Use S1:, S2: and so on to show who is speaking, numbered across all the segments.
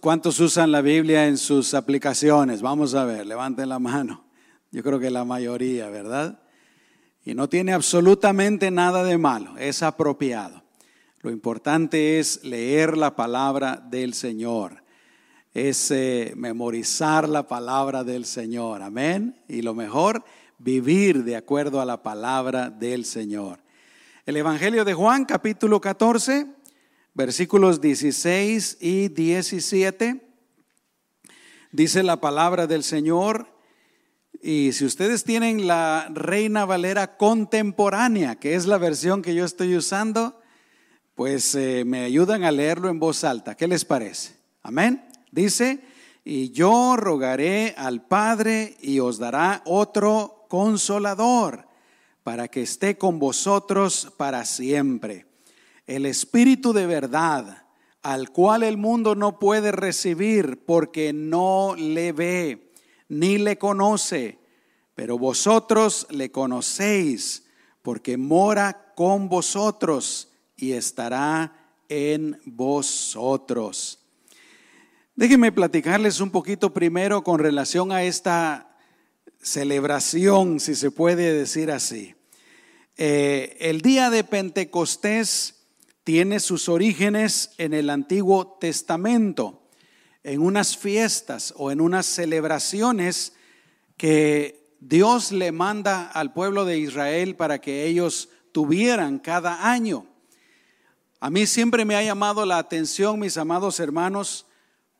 S1: ¿Cuántos usan la Biblia en sus aplicaciones? Vamos a ver, levanten la mano. Yo creo que la mayoría, ¿verdad? Y no tiene absolutamente nada de malo, es apropiado. Lo importante es leer la palabra del Señor, es eh, memorizar la palabra del Señor, amén. Y lo mejor, vivir de acuerdo a la palabra del Señor. El Evangelio de Juan, capítulo 14, versículos 16 y 17, dice la palabra del Señor. Y si ustedes tienen la Reina Valera contemporánea, que es la versión que yo estoy usando, pues eh, me ayudan a leerlo en voz alta. ¿Qué les parece? Amén. Dice, y yo rogaré al Padre y os dará otro consolador para que esté con vosotros para siempre. El Espíritu de verdad, al cual el mundo no puede recibir porque no le ve ni le conoce, pero vosotros le conocéis porque mora con vosotros y estará en vosotros. Déjenme platicarles un poquito primero con relación a esta celebración, si se puede decir así. Eh, el día de Pentecostés tiene sus orígenes en el Antiguo Testamento, en unas fiestas o en unas celebraciones que Dios le manda al pueblo de Israel para que ellos tuvieran cada año. A mí siempre me ha llamado la atención, mis amados hermanos,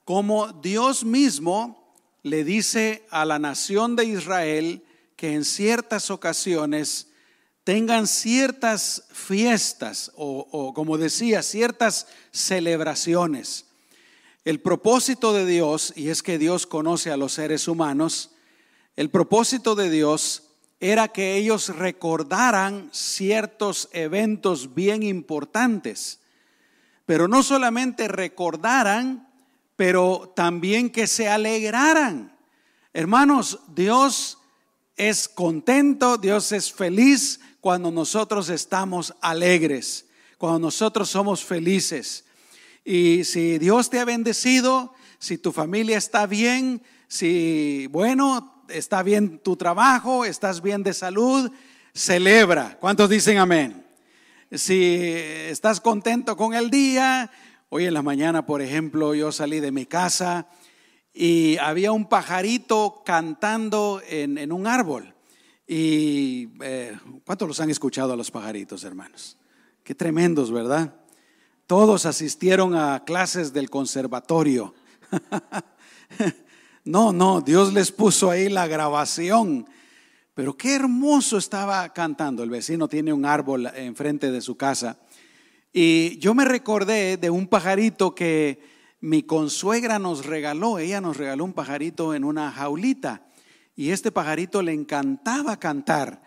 S1: cómo Dios mismo le dice a la nación de Israel que en ciertas ocasiones tengan ciertas fiestas o, o, como decía, ciertas celebraciones. El propósito de Dios, y es que Dios conoce a los seres humanos, el propósito de Dios era que ellos recordaran ciertos eventos bien importantes, pero no solamente recordaran, pero también que se alegraran. Hermanos, Dios es contento, Dios es feliz cuando nosotros estamos alegres, cuando nosotros somos felices. Y si Dios te ha bendecido, si tu familia está bien, si, bueno, está bien tu trabajo, estás bien de salud, celebra. ¿Cuántos dicen amén? Si estás contento con el día, hoy en la mañana, por ejemplo, yo salí de mi casa y había un pajarito cantando en, un árbol. Y eh, ¿cuántos los han escuchado a los pajaritos, hermanos? Qué tremendos, ¿verdad? Todos asistieron a clases del conservatorio. No, no, Dios les puso ahí la grabación. Pero qué hermoso estaba cantando. El vecino tiene un árbol enfrente de su casa. Y yo me recordé de un pajarito que mi consuegra nos regaló. Ella nos regaló un pajarito en una jaulita. Y este pajarito le encantaba cantar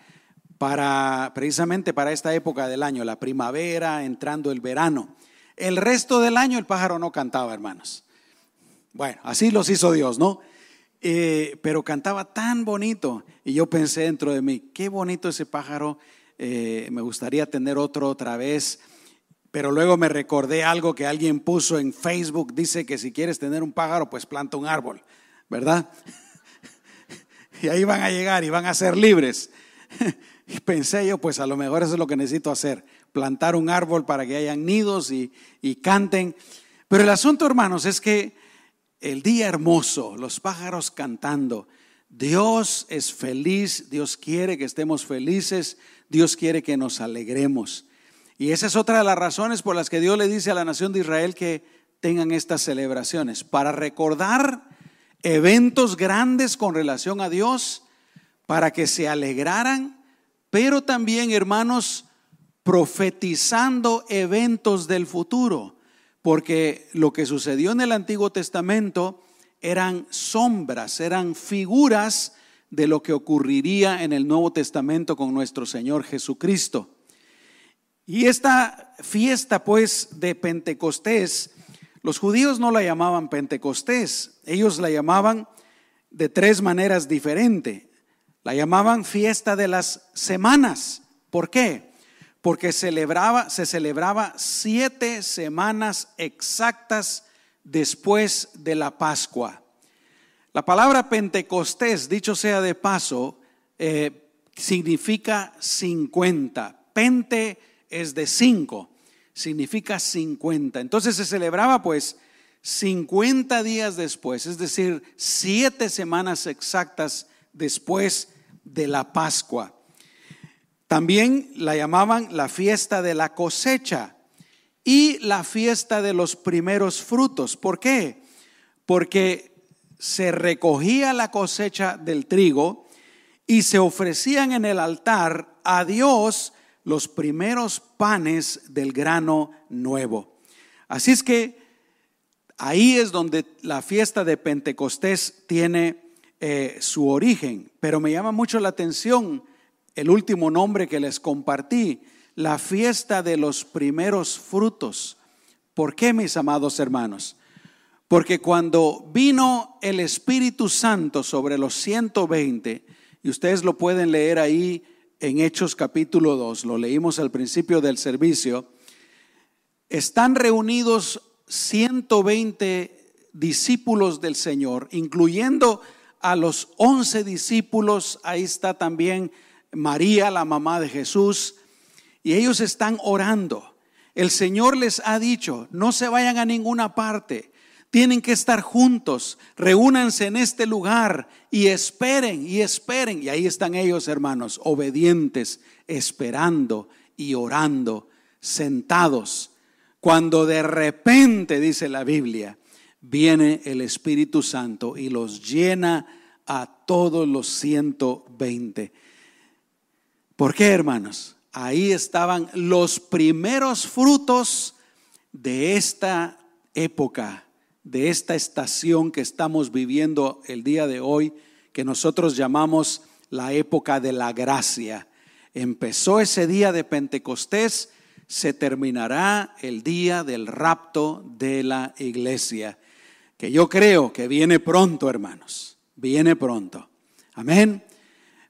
S1: para precisamente para esta época del año, la primavera, entrando el verano. El resto del año el pájaro no cantaba, hermanos. Bueno, así los hizo Dios, ¿no? Eh, pero cantaba tan bonito y yo pensé dentro de mí, qué bonito ese pájaro, eh, me gustaría tener otro otra vez. Pero luego me recordé algo que alguien puso en Facebook, dice que si quieres tener un pájaro, pues planta un árbol, ¿verdad? Y ahí van a llegar y van a ser libres. Y pensé yo, pues a lo mejor eso es lo que necesito hacer, plantar un árbol para que hayan nidos y, y canten. Pero el asunto, hermanos, es que el día hermoso, los pájaros cantando. Dios es feliz, Dios quiere que estemos felices, Dios quiere que nos alegremos. Y esa es otra de las razones por las que Dios le dice a la nación de Israel que tengan estas celebraciones, para recordar eventos grandes con relación a Dios, para que se alegraran, pero también, hermanos, profetizando eventos del futuro porque lo que sucedió en el Antiguo Testamento eran sombras, eran figuras de lo que ocurriría en el Nuevo Testamento con nuestro Señor Jesucristo. Y esta fiesta pues de Pentecostés, los judíos no la llamaban Pentecostés, ellos la llamaban de tres maneras diferentes. La llamaban fiesta de las semanas. ¿Por qué? porque celebraba, se celebraba siete semanas exactas después de la Pascua. La palabra Pentecostés, dicho sea de paso, eh, significa 50. Pente es de 5, significa 50. Entonces se celebraba pues 50 días después, es decir, siete semanas exactas después de la Pascua. También la llamaban la fiesta de la cosecha y la fiesta de los primeros frutos. ¿Por qué? Porque se recogía la cosecha del trigo y se ofrecían en el altar a Dios los primeros panes del grano nuevo. Así es que ahí es donde la fiesta de Pentecostés tiene eh, su origen. Pero me llama mucho la atención el último nombre que les compartí, la fiesta de los primeros frutos. ¿Por qué, mis amados hermanos? Porque cuando vino el Espíritu Santo sobre los 120, y ustedes lo pueden leer ahí en Hechos capítulo 2, lo leímos al principio del servicio, están reunidos 120 discípulos del Señor, incluyendo a los 11 discípulos, ahí está también María, la mamá de Jesús, y ellos están orando. El Señor les ha dicho, no se vayan a ninguna parte, tienen que estar juntos, reúnanse en este lugar y esperen y esperen. Y ahí están ellos, hermanos, obedientes, esperando y orando, sentados. Cuando de repente, dice la Biblia, viene el Espíritu Santo y los llena a todos los 120. ¿Por qué, hermanos? Ahí estaban los primeros frutos de esta época, de esta estación que estamos viviendo el día de hoy, que nosotros llamamos la época de la gracia. Empezó ese día de Pentecostés, se terminará el día del rapto de la iglesia, que yo creo que viene pronto, hermanos, viene pronto. Amén.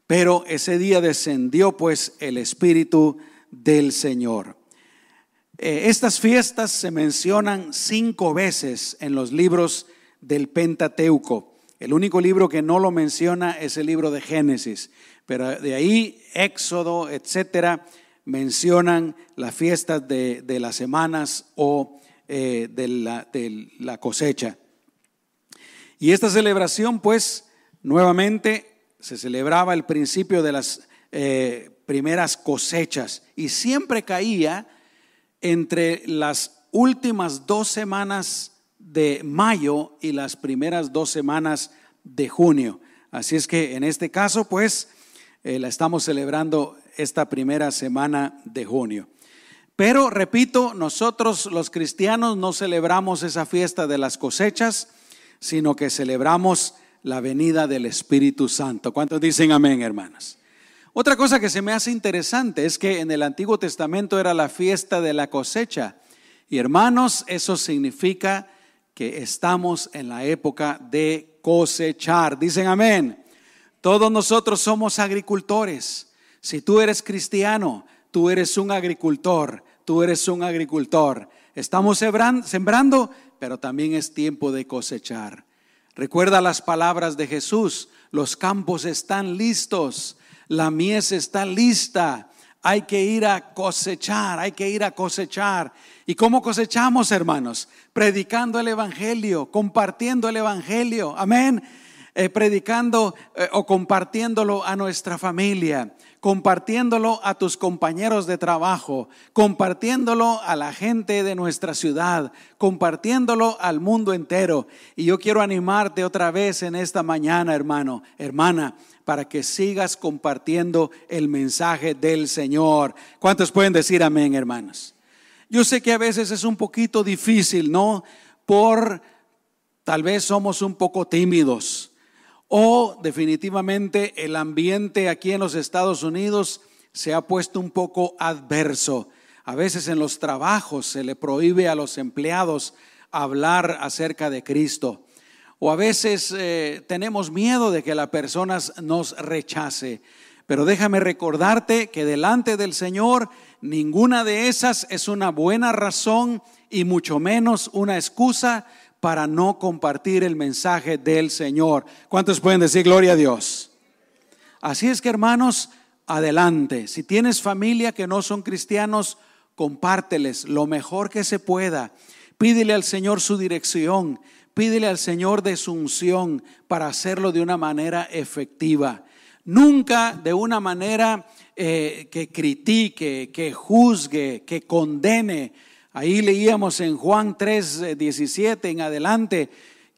S1: Pero ese día descendió pues el Espíritu del Señor. Eh, estas fiestas se mencionan cinco veces en los libros del Pentateuco. El único libro que no lo menciona es el libro de Génesis, pero de ahí Éxodo, etcétera, mencionan las fiestas de, las semanas o eh, de, la, de la cosecha. Y esta celebración, pues, nuevamente se celebraba el principio de las eh, primeras cosechas y siempre caía entre las últimas dos semanas de mayo y las primeras dos semanas de junio. Así es que en este caso, pues, eh, la estamos celebrando esta primera semana de junio. Pero, repito, nosotros los cristianos no celebramos esa fiesta de las cosechas, sino que celebramos la venida del Espíritu Santo. ¿Cuántos dicen amén, hermanos? Otra cosa que se me hace interesante es que en el Antiguo Testamento era la fiesta de la cosecha. Y hermanos, eso significa que estamos en la época de cosechar. Dicen amén. Todos nosotros somos agricultores. Si tú eres cristiano, tú eres un agricultor, tú eres un agricultor. Estamos sembrando, pero también es tiempo de cosechar. Recuerda las palabras de Jesús, los campos están listos, la mies está lista, hay que ir a cosechar, hay que ir a cosechar. ¿Y cómo cosechamos, hermanos? Predicando el Evangelio, compartiendo el Evangelio, amén. Eh, predicando eh, o compartiéndolo a nuestra familia, compartiéndolo a tus compañeros de trabajo, compartiéndolo a la gente de nuestra ciudad, compartiéndolo al mundo entero. Y yo quiero animarte otra vez en esta mañana, hermano, hermana, para que sigas compartiendo el mensaje del Señor. ¿Cuántos pueden decir amén, hermanos? Yo sé que a veces es un poquito difícil, ¿no? Por tal vez somos un poco tímidos o definitivamente el ambiente aquí en los Estados Unidos se ha puesto un poco adverso. A veces en los trabajos se le prohíbe a los empleados hablar acerca de Cristo. O a veces eh, tenemos miedo de que la persona nos rechace. Pero déjame recordarte que delante del Señor ninguna de esas es una buena razón y mucho menos una excusa para no compartir el mensaje del Señor. ¿Cuántos pueden decir gloria a Dios? Así es que hermanos, adelante. Si tienes familia que no son cristianos, compárteles lo mejor que se pueda. Pídele al Señor su dirección, pídele al Señor de su unción para hacerlo de una manera efectiva. Nunca de una manera eh, que critique, que juzgue, que condene. Ahí leíamos en Juan 3, 17 en adelante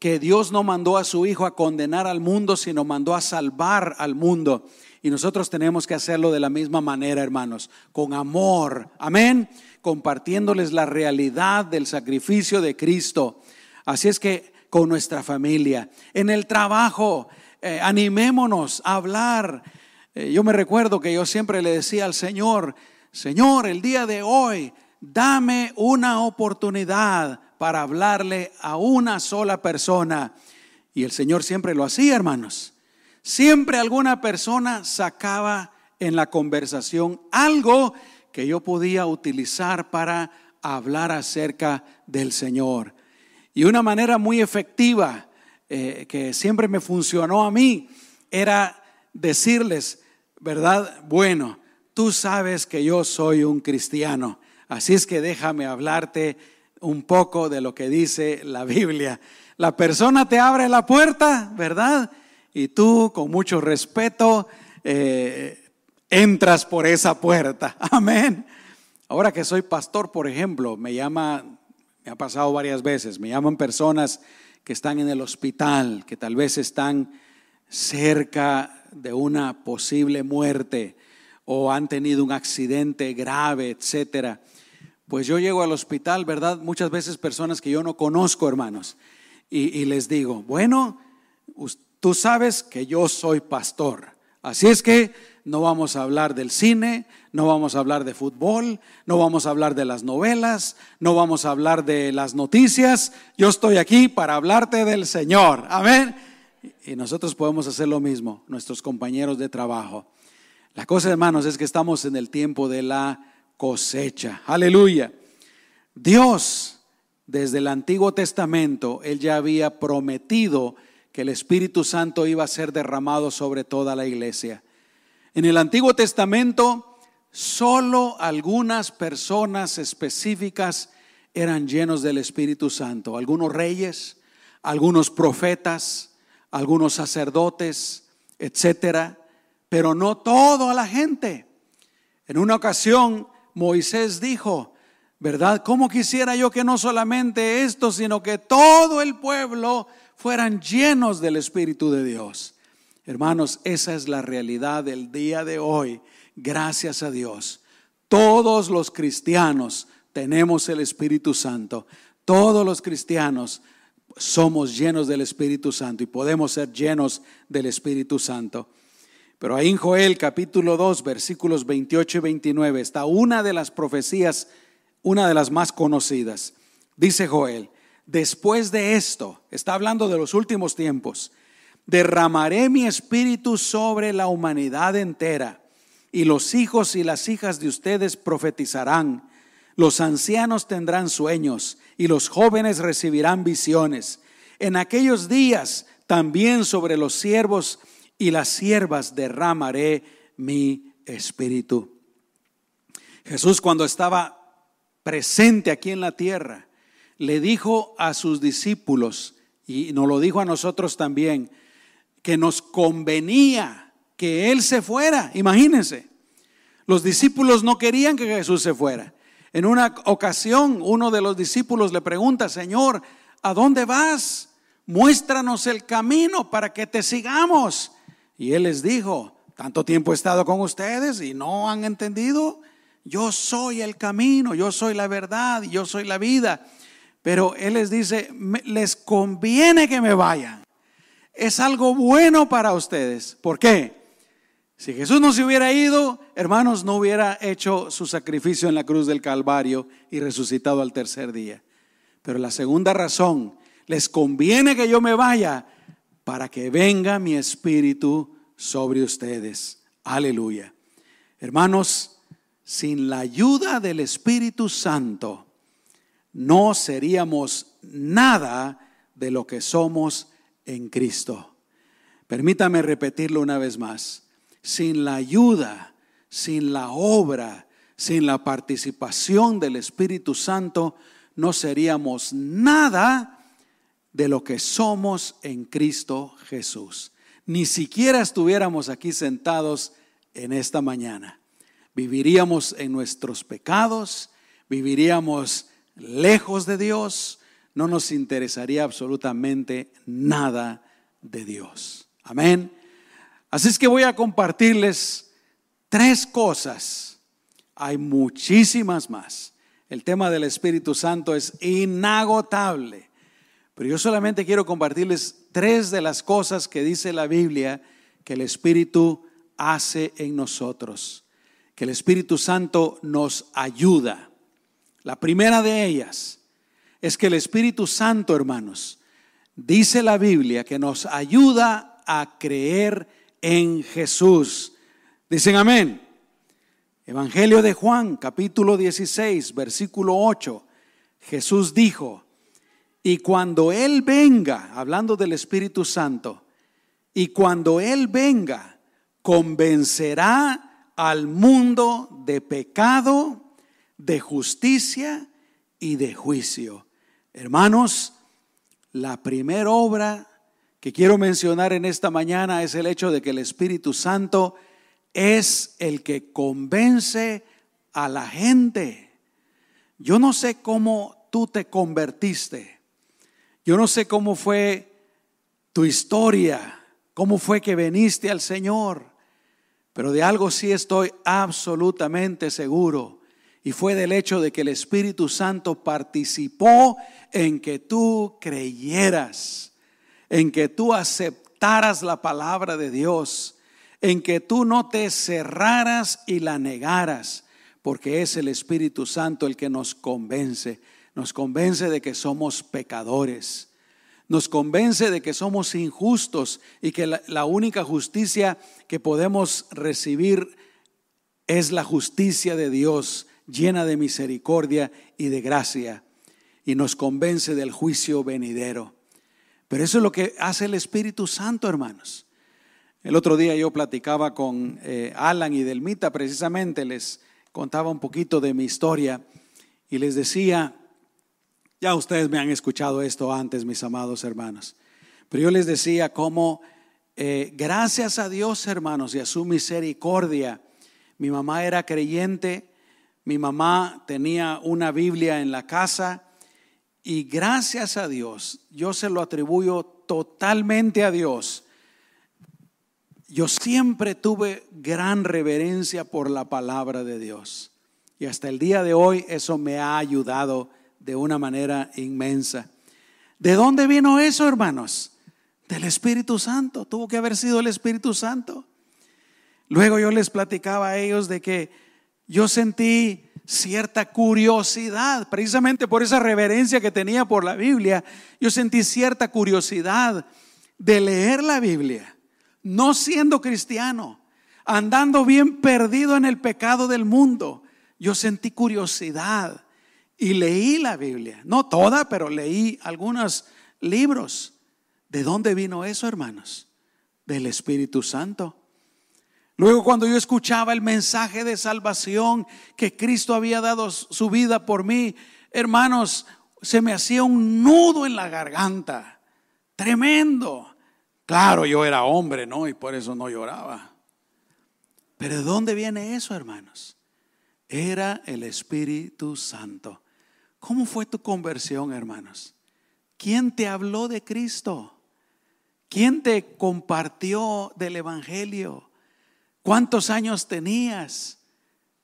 S1: que Dios no mandó a su Hijo a condenar al mundo, sino mandó a salvar al mundo. Y nosotros tenemos que hacerlo de la misma manera, hermanos, con amor. Amén. Compartiéndoles la realidad del sacrificio de Cristo. Así es que con nuestra familia, en el trabajo, eh, animémonos a hablar eh, yo me recuerdo que yo siempre le decía al Señor, Señor, el día de hoy, dame una oportunidad para hablarle a una sola persona. Y el Señor siempre lo hacía, hermanos. Siempre alguna persona sacaba en la conversación algo que yo podía utilizar para hablar acerca del Señor. Y una manera muy efectiva eh, que siempre me funcionó a mí era decirles, ¿verdad? Bueno, tú sabes que yo soy un cristiano, así es que déjame hablarte un poco de lo que dice la Biblia. La persona te abre la puerta, ¿verdad? Y tú con mucho respeto eh, entras por esa puerta. Amén. Ahora que soy pastor, por ejemplo, me llama, me ha pasado varias veces, me llaman personas que están en el hospital, que tal vez están cerca de una posible muerte o han tenido un accidente grave, etcétera. Pues yo llego al hospital, ¿verdad? Muchas veces personas que yo no conozco, hermanos, y, les digo, bueno, tú sabes que yo soy pastor, así es que no vamos a hablar del cine, no vamos a hablar de fútbol, no vamos a hablar de las novelas, no vamos a hablar de las noticias, yo estoy aquí para hablarte del Señor, amén. Y nosotros podemos hacer lo mismo, nuestros compañeros de trabajo. La cosa, hermanos, es que estamos en el tiempo de la cosecha. Aleluya. Dios, desde el Antiguo Testamento, Él ya había prometido que el Espíritu Santo iba a ser derramado sobre toda la iglesia. En el Antiguo Testamento, solo algunas personas específicas eran llenos del Espíritu Santo. Algunos reyes, algunos profetas, algunos sacerdotes, etcétera, pero no toda la gente. En una ocasión Moisés dijo, ¿verdad? ¿Cómo quisiera yo que no solamente esto, sino que todo el pueblo fueran llenos del Espíritu de Dios? Hermanos, esa es la realidad del día de hoy. Gracias a Dios. Todos los cristianos tenemos el Espíritu Santo. Todos los cristianos somos llenos del Espíritu Santo y podemos ser llenos del Espíritu Santo. Pero ahí en Joel capítulo 2 versículos 28 y 29 está una de las profecías, una de las más conocidas. Dice Joel, después de esto, está hablando de los últimos tiempos, derramaré mi espíritu sobre la humanidad entera y los hijos y las hijas de ustedes profetizarán los ancianos tendrán sueños y los jóvenes recibirán visiones. En aquellos días también sobre los siervos y las siervas derramaré mi espíritu. Jesús cuando estaba presente aquí en la tierra, le dijo a sus discípulos, y nos lo dijo a nosotros también, que nos convenía que Él se fuera. Imagínense, los discípulos no querían que Jesús se fuera. En una ocasión uno de los discípulos le pregunta, Señor, ¿a dónde vas? Muéstranos el camino para que te sigamos. Y él les dijo, tanto tiempo he estado con ustedes y no han entendido. Yo soy el camino, yo soy la verdad, yo soy la vida. Pero él les dice, les conviene que me vayan. Es algo bueno para ustedes. ¿Por qué? Si Jesús no se hubiera ido, hermanos, no hubiera hecho su sacrificio en la cruz del Calvario y resucitado al tercer día. Pero la segunda razón, les conviene que yo me vaya para que venga mi espíritu sobre ustedes. Aleluya. Hermanos, sin la ayuda del Espíritu Santo, no seríamos nada de lo que somos en Cristo. Permítame repetirlo una vez más. Sin la ayuda, sin la obra, sin la participación del Espíritu Santo, no seríamos nada de lo que somos en Cristo Jesús. Ni siquiera estuviéramos aquí sentados en esta mañana. Viviríamos en nuestros pecados, viviríamos lejos de Dios, no nos interesaría absolutamente nada de Dios. Amén. Así es que voy a compartirles tres cosas. Hay muchísimas más. El tema del Espíritu Santo es inagotable. Pero yo solamente quiero compartirles tres de las cosas que dice la Biblia que el Espíritu hace en nosotros. Que el Espíritu Santo nos ayuda. La primera de ellas es que el Espíritu Santo, hermanos, dice la Biblia que nos ayuda a creer en Jesús. Dicen amén. Evangelio de Juan, capítulo 16, versículo 8. Jesús dijo, y cuando Él venga, hablando del Espíritu Santo, y cuando Él venga, convencerá al mundo de pecado, de justicia y de juicio. Hermanos, la primera obra que quiero mencionar en esta mañana es el hecho de que el Espíritu Santo es el que convence a la gente. Yo no sé cómo tú te convertiste. Yo no sé cómo fue tu historia, cómo fue que viniste al Señor, pero de algo sí estoy absolutamente seguro y fue del hecho de que el Espíritu Santo participó en que tú creyeras, en que tú aceptaras la palabra de Dios, en que tú no te cerraras y la negaras, porque es el Espíritu Santo el que nos convence, nos convence de que somos pecadores, nos convence de que somos injustos y que la, la única justicia que podemos recibir es la justicia de Dios llena de misericordia y de gracia, y nos convence del juicio venidero. Pero eso es lo que hace el Espíritu Santo, hermanos. El otro día yo platicaba con eh, Alan y Delmita, precisamente les contaba un poquito de mi historia y les decía, ya ustedes me han escuchado esto antes, mis amados hermanos, pero yo les decía cómo, eh, gracias a Dios, hermanos, y a su misericordia, mi mamá era creyente, mi mamá tenía una Biblia en la casa y gracias a Dios, yo se lo atribuyo totalmente a Dios. Yo siempre tuve gran reverencia por la palabra de Dios. Y hasta el día de hoy eso me ha ayudado de una manera inmensa. ¿De dónde vino eso, hermanos? Del Espíritu Santo. Tuvo que haber sido el Espíritu Santo. Luego yo les platicaba a ellos de que yo sentí cierta curiosidad, precisamente por esa reverencia que tenía por la Biblia, yo sentí cierta curiosidad de leer la Biblia, no siendo cristiano, andando bien perdido en el pecado del mundo. Yo sentí curiosidad y leí la Biblia, no toda, pero leí algunos libros. ¿De dónde vino eso, hermanos? Del Espíritu Santo. Luego cuando yo escuchaba el mensaje de salvación que Cristo había dado su vida por mí, hermanos, se me hacía un nudo en la garganta. Tremendo. Claro, yo era hombre, ¿no? Y por eso no lloraba. Pero ¿de dónde viene eso, hermanos? Era el Espíritu Santo. ¿Cómo fue tu conversión, hermanos? ¿Quién te habló de Cristo? ¿Quién te compartió del Evangelio? ¿Cuántos años tenías?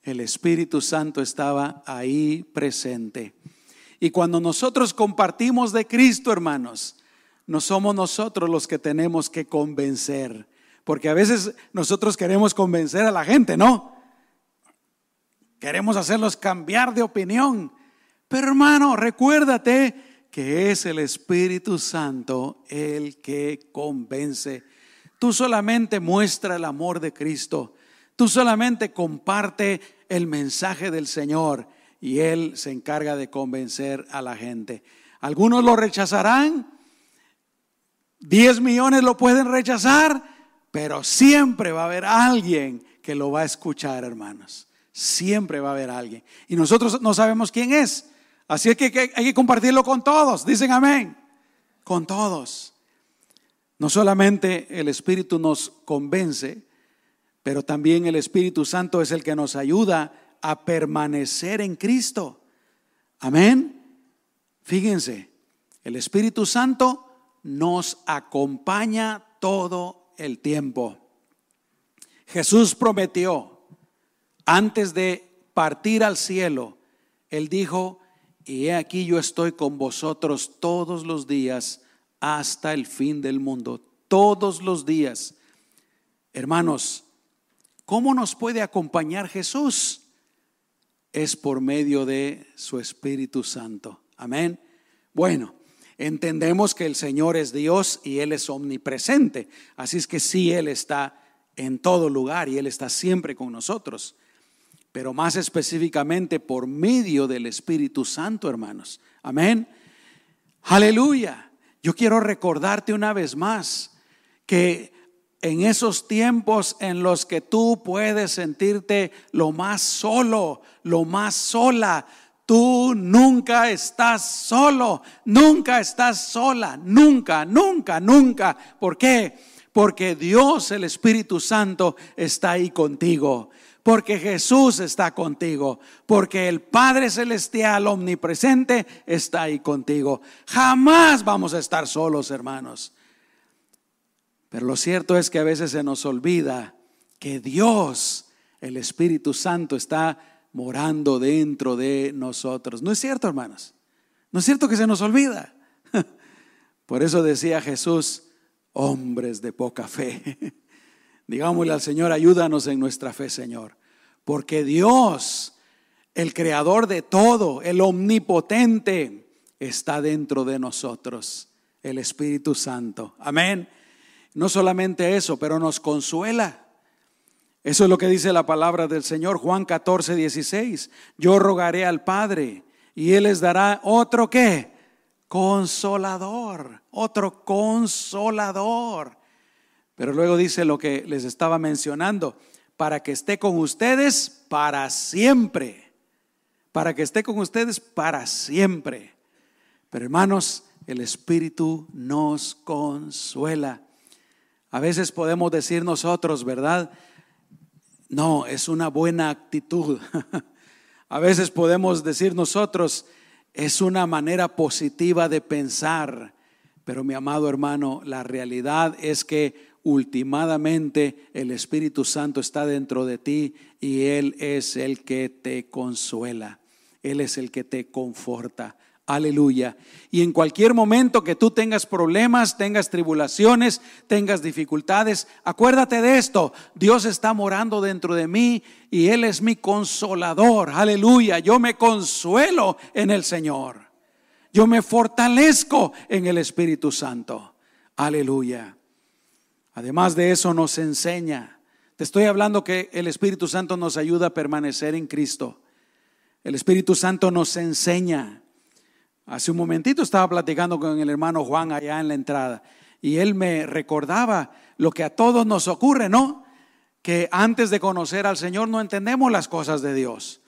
S1: El Espíritu Santo estaba ahí presente. Y cuando nosotros compartimos de Cristo, hermanos, no somos nosotros los que tenemos que convencer. Porque a veces nosotros queremos convencer a la gente, ¿no? Queremos hacerlos cambiar de opinión. Pero hermano, recuérdate que es el Espíritu Santo el que convence Tú solamente muestra el amor de Cristo. Tú solamente comparte el mensaje del Señor y Él se encarga de convencer a la gente. Algunos lo rechazarán, Diez millones lo pueden rechazar, pero siempre va a haber alguien que lo va a escuchar, hermanos. Siempre va a haber alguien. Y nosotros no sabemos quién es. Así es que hay que compartirlo con todos. Dicen amén. Con todos. No solamente el Espíritu nos convence, pero también el Espíritu Santo es el que nos ayuda a permanecer en Cristo. Amén. Fíjense, el Espíritu Santo nos acompaña todo el tiempo. Jesús prometió, antes de partir al cielo, Él dijo, y he aquí yo estoy con vosotros todos los días hasta el fin del mundo, todos los días. Hermanos, ¿cómo nos puede acompañar Jesús? Es por medio de su Espíritu Santo. Amén. Bueno, entendemos que el Señor es Dios y Él es omnipresente. Así es que sí, Él está en todo lugar y Él está siempre con nosotros. Pero más específicamente por medio del Espíritu Santo, hermanos. Amén. Aleluya. Yo quiero recordarte una vez más que en esos tiempos en los que tú puedes sentirte lo más solo, lo más sola, tú nunca estás solo, nunca estás sola, nunca, nunca, nunca. ¿Por qué? Porque Dios, el Espíritu Santo, está ahí contigo porque Jesús está contigo, porque el Padre Celestial omnipresente está ahí contigo. Jamás vamos a estar solos, hermanos. Pero lo cierto es que a veces se nos olvida que Dios, el Espíritu Santo, está morando dentro de nosotros. ¿No es cierto, hermanos? ¿No es cierto que se nos olvida? Por eso decía Jesús, hombres de poca fe. Digámosle al Señor, ayúdanos en nuestra fe, Señor. Porque Dios, el creador de todo, el omnipotente, está dentro de nosotros, el Espíritu Santo. Amén. No solamente eso, pero nos consuela. Eso es lo que dice la palabra del Señor, Juan 14, 16. Yo rogaré al Padre y Él les dará otro qué? Consolador, otro consolador. Pero luego dice lo que les estaba mencionando, para que esté con ustedes para siempre. Para que esté con ustedes para siempre. Pero hermanos, el Espíritu nos consuela. A veces podemos decir nosotros, ¿verdad? No, es una buena actitud. A veces podemos decir nosotros, es una manera positiva de pensar. Pero mi amado hermano, la realidad es que ultimadamente el Espíritu Santo está dentro de ti y Él es el que te consuela. Él es el que te conforta. Aleluya. Y en cualquier momento que tú tengas problemas, tengas tribulaciones, tengas dificultades, acuérdate de esto. Dios está morando dentro de mí y Él es mi consolador. Aleluya. Yo me consuelo en el Señor. Yo me fortalezco en el Espíritu Santo. Aleluya. Además de eso nos enseña. Te estoy hablando que el Espíritu Santo nos ayuda a permanecer en Cristo. El Espíritu Santo nos enseña. Hace un momentito estaba platicando con el hermano Juan allá en la entrada y él me recordaba lo que a todos nos ocurre, ¿no? Que antes de conocer al Señor no entendemos las cosas de Dios.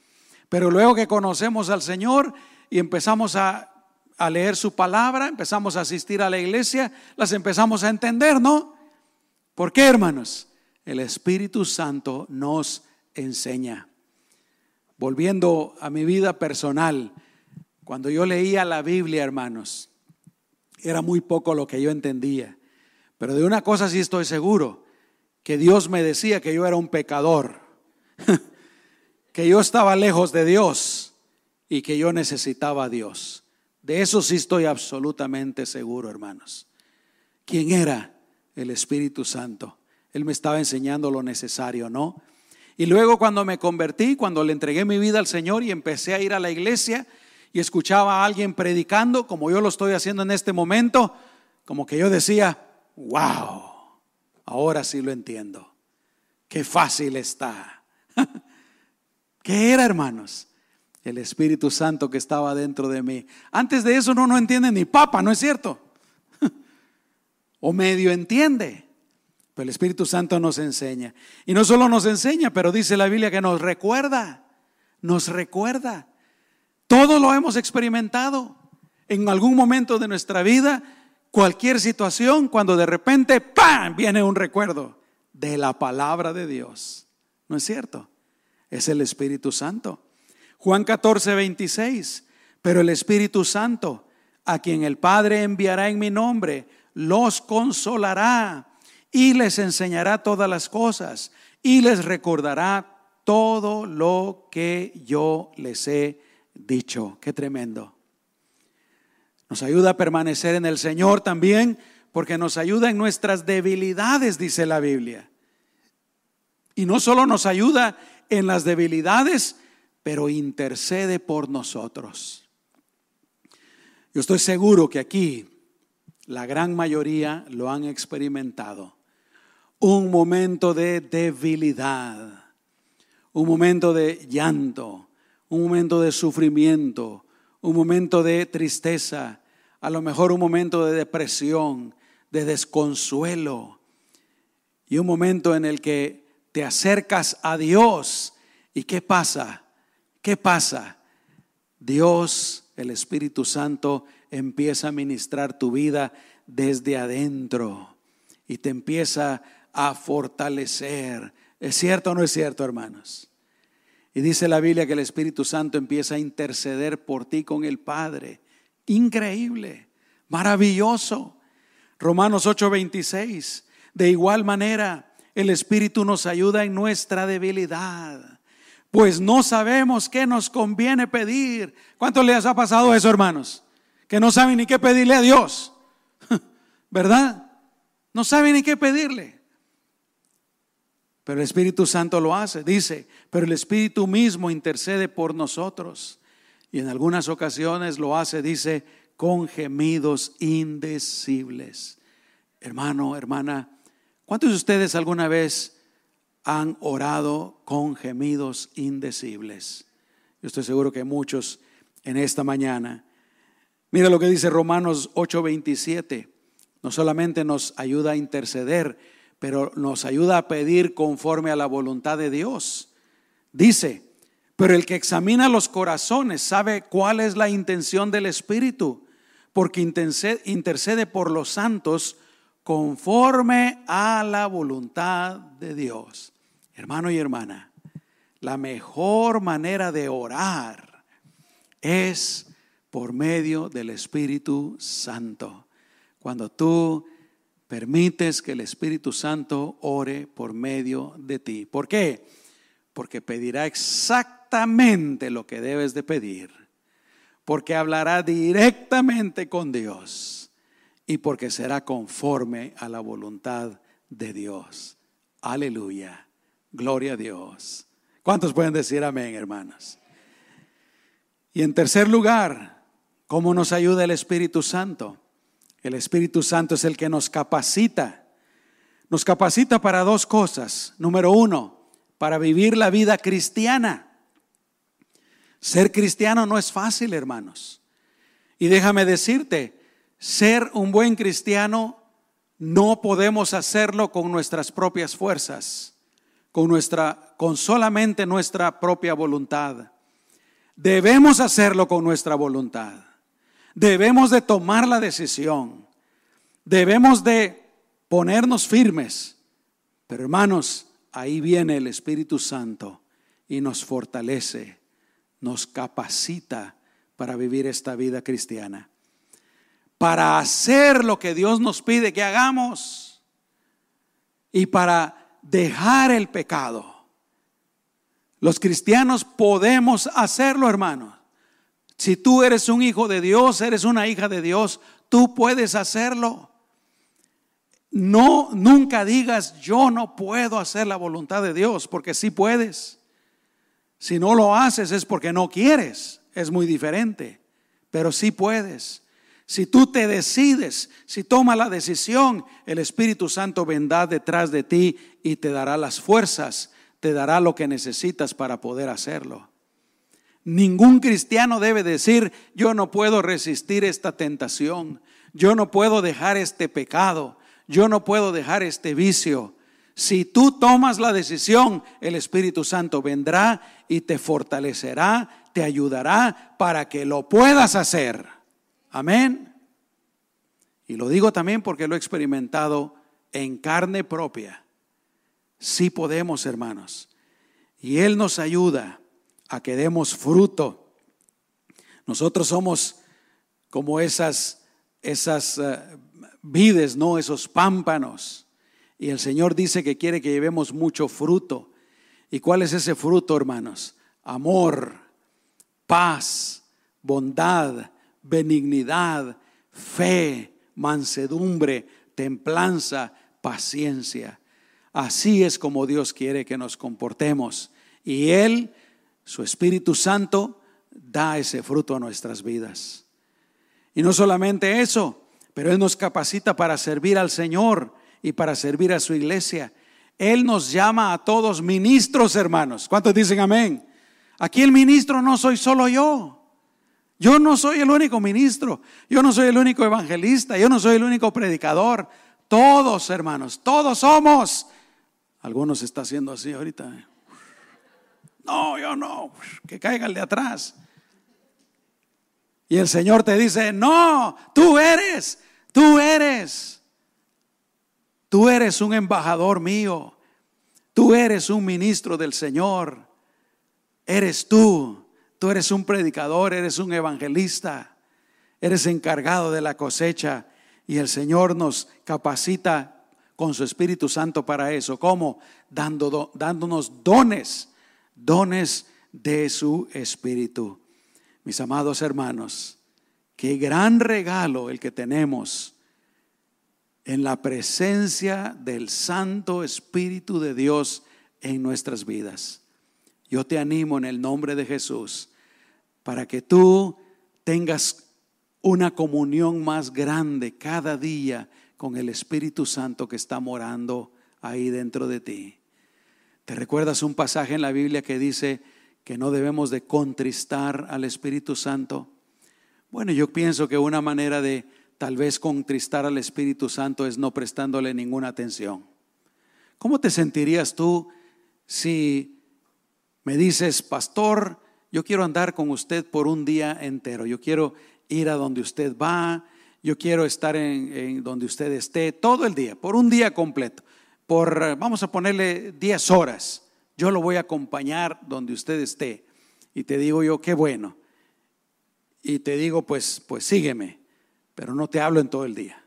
S1: Pero luego que conocemos al Señor y empezamos a a leer su palabra, empezamos a asistir a la iglesia, las empezamos a entender, ¿no? ¿Por qué, hermanos? El Espíritu Santo nos enseña. Volviendo a mi vida personal, cuando yo leía la Biblia, hermanos, era muy poco lo que yo entendía. Pero de una cosa sí estoy seguro, que Dios me decía que yo era un pecador, que yo estaba lejos de Dios y que yo necesitaba a Dios. De eso sí estoy absolutamente seguro, hermanos. ¿Quién era? El Espíritu Santo. Él me estaba enseñando lo necesario, ¿no? Y luego cuando me convertí, cuando le entregué mi vida al Señor y empecé a ir a la iglesia y escuchaba a alguien predicando, como yo lo estoy haciendo en este momento, como que yo decía, wow, ahora sí lo entiendo. Qué fácil está. ¿Qué era, hermanos? el Espíritu Santo que estaba dentro de mí. Antes de eso no, no entiende ni papa, ¿no es cierto? O medio entiende. Pero el Espíritu Santo nos enseña. Y no solo nos enseña, pero dice la Biblia que nos recuerda, nos recuerda. Todo lo hemos experimentado en algún momento de nuestra vida, cualquier situación, cuando de repente, viene un recuerdo de la palabra de Dios. ¿No es cierto? Es el Espíritu Santo. Juan 14, 26. Pero el Espíritu Santo, a quien el Padre enviará en mi nombre, los consolará y les enseñará todas las cosas y les recordará todo lo que yo les he dicho. Qué tremendo. Nos ayuda a permanecer en el Señor también porque nos ayuda en nuestras debilidades, dice la Biblia. Y no solo nos ayuda en las debilidades, pero intercede por nosotros. Yo estoy seguro que aquí la gran mayoría lo han experimentado. Un momento de debilidad, un momento de llanto, un momento de sufrimiento, un momento de tristeza, a lo mejor un momento de depresión, de desconsuelo y un momento en el que te acercas a Dios. ¿Y qué pasa? ¿Qué pasa? Dios, el Espíritu Santo, empieza a ministrar tu vida desde adentro y te empieza a fortalecer. ¿Es cierto o no es cierto, hermanos? Y dice la Biblia que el Espíritu Santo empieza a interceder por ti con el Padre. Increíble, maravilloso. Romanos 8:26. De igual manera, el Espíritu nos ayuda en nuestra debilidad, pues no sabemos qué nos conviene pedir. ¿Cuánto les ha pasado eso, hermanos? Que no saben ni qué pedirle a Dios, ¿verdad? No saben ni qué pedirle. Pero el Espíritu Santo lo hace, dice, pero el Espíritu mismo intercede por nosotros. Y en algunas ocasiones lo hace, dice, con gemidos indecibles. Hermano, hermana, ¿Cuántos de ustedes alguna vez han orado con gemidos indecibles? Yo estoy seguro que muchos en esta mañana. Mira lo que dice Romanos 8:27. No solamente nos ayuda a interceder, pero nos ayuda a pedir conforme a la voluntad de Dios. Dice, pero el que examina los corazones sabe cuál es la intención del Espíritu, porque intercede por los santos conforme a la voluntad de Dios. Hermano y hermana, la mejor manera de orar es por medio del Espíritu Santo. Cuando tú permites que el Espíritu Santo ore por medio de ti. ¿Por qué? Porque pedirá exactamente lo que debes de pedir. Porque hablará directamente con Dios y porque será conforme a la voluntad de Dios. Aleluya. Gloria a Dios. ¿Cuántos pueden decir amén, hermanos? Y en tercer lugar, ¿cómo nos ayuda el Espíritu Santo? El Espíritu Santo es el que nos capacita. Nos capacita para dos cosas. Número uno, para vivir la vida cristiana. Ser cristiano no es fácil, hermanos. Y déjame decirte, ser un buen cristiano no podemos hacerlo con nuestras propias fuerzas, con nuestra con solamente nuestra propia voluntad. Debemos hacerlo con nuestra voluntad. Debemos de tomar la decisión. Debemos de ponernos firmes. Pero hermanos, ahí viene el Espíritu Santo y nos fortalece, nos capacita para vivir esta vida cristiana para hacer lo que Dios nos pide que hagamos y para dejar el pecado. Los cristianos podemos hacerlo, hermano. Si tú eres un hijo de Dios, eres una hija de Dios, tú puedes hacerlo. No, nunca digas, yo no puedo hacer la voluntad de Dios, porque sí puedes. Si no lo haces es porque no quieres, es muy diferente, pero sí puedes. Si tú te decides, si tomas la decisión, el Espíritu Santo vendrá detrás de ti y te dará las fuerzas, te dará lo que necesitas para poder hacerlo. Ningún cristiano debe decir, yo no puedo resistir esta tentación, yo no puedo dejar este pecado, yo no puedo dejar este vicio. Si tú tomas la decisión, el Espíritu Santo vendrá y te fortalecerá, te ayudará para que lo puedas hacer. Amén. Y lo digo también porque lo he experimentado en carne propia. Sí podemos, hermanos. Y Él nos ayuda a que demos fruto. Nosotros somos como esas, esas uh, vides, ¿no? Esos pámpanos. Y el Señor dice que quiere que llevemos mucho fruto. ¿Y cuál es ese fruto, hermanos? Amor, paz, bondad, benignidad, fe, mansedumbre, templanza, paciencia. Así es como Dios quiere que nos comportemos. Y Él, su Espíritu Santo, da ese fruto a nuestras vidas. Y no solamente eso, pero Él nos capacita para servir al Señor y para servir a su iglesia. Él nos llama a todos ministros, hermanos. ¿Cuántos dicen amén? Aquí el ministro no soy solo yo. Yo no soy el único ministro. Yo no soy el único evangelista. Yo no soy el único predicador. Todos, hermanos, todos somos. Algunos está haciendo así ahorita. No, yo no. Que caiga de atrás. Y el Señor te dice, no, tú eres, tú eres. Tú eres un embajador mío. Tú eres un ministro del Señor. Eres tú. Tú eres un predicador, eres un evangelista. Eres encargado de la cosecha. Y el Señor nos capacita con su Espíritu Santo para eso. ¿Cómo? Dando, dándonos dones, dones de su Espíritu. Mis amados hermanos, qué gran regalo el que tenemos en la presencia del Santo Espíritu de Dios en nuestras vidas. Yo te animo en el nombre de Jesús para que tú tengas una comunión más grande cada día con el Espíritu Santo que está morando ahí dentro de ti. ¿Te recuerdas un pasaje en la Biblia que dice, que no debemos de contristar al Espíritu Santo? Bueno, yo pienso que una manera de tal vez contristar al Espíritu Santo es no prestándole ninguna atención. ¿Cómo te sentirías tú si me dices, pastor, yo quiero andar con usted por un día entero, yo quiero ir a donde usted va, yo quiero estar en, donde usted esté todo el día, por un día completo, por, vamos a ponerle 10 horas yo lo voy a acompañar donde usted esté. Y te digo yo, qué bueno. Y te digo, pues, pues sígueme, pero no te hablo en todo el día,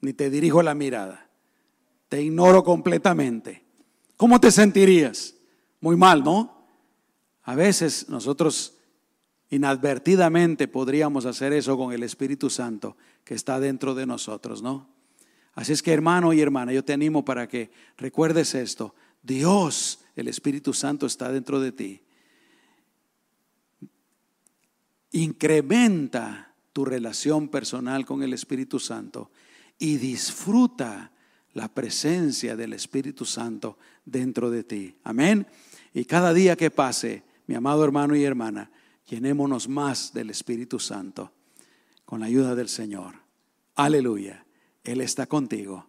S1: ni te dirijo la mirada. Te ignoro completamente. ¿Cómo te sentirías? Muy mal, ¿no? A veces nosotros inadvertidamente podríamos hacer eso con el Espíritu Santo que está dentro de nosotros, ¿no? Así es que hermano y hermana, yo te animo para que recuerdes esto. Dios el Espíritu Santo está dentro de ti. Incrementa tu relación personal con el Espíritu Santo y disfruta la presencia del Espíritu Santo dentro de ti. Amén. Y cada día que pase, mi amado hermano y hermana, llenémonos más del Espíritu Santo con la ayuda del Señor. Aleluya. Él está contigo.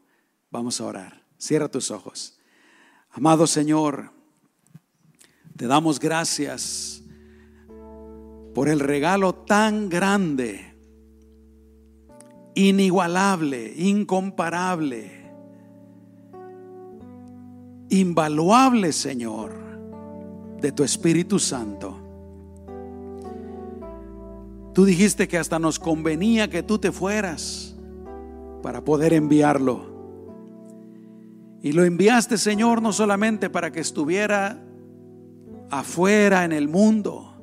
S1: Vamos a orar. Cierra tus ojos. Amado Señor, te damos gracias por el regalo tan grande, inigualable, incomparable, invaluable, Señor, de tu Espíritu Santo. Tú dijiste que hasta nos convenía que tú te fueras para poder enviarlo. Y lo enviaste, Señor, no solamente para que estuviera afuera en el mundo,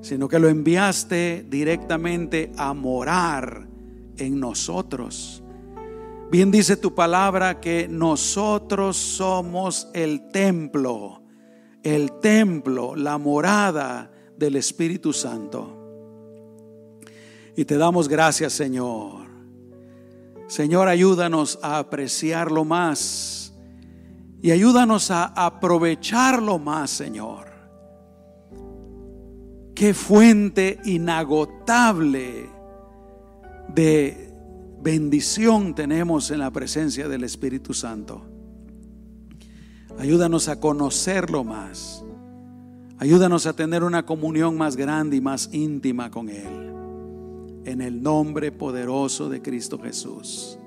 S1: sino que lo enviaste directamente a morar en nosotros. Bien dice tu palabra que nosotros somos el templo, el templo, la morada del Espíritu Santo. Y te damos gracias, Señor Señor, ayúdanos a apreciarlo más y ayúdanos a aprovecharlo más, Señor. Qué fuente inagotable de bendición tenemos en la presencia del Espíritu Santo. Ayúdanos a conocerlo más. Ayúdanos a tener una comunión más grande y más íntima con Él. En el nombre poderoso de Cristo Jesús.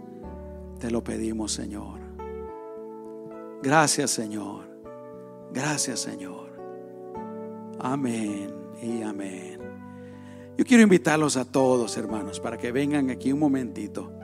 S1: Te lo pedimos, Señor. Gracias, Señor. Gracias, Señor. Amén y amén. Yo quiero invitarlos a todos, hermanos, para que vengan aquí un momentito.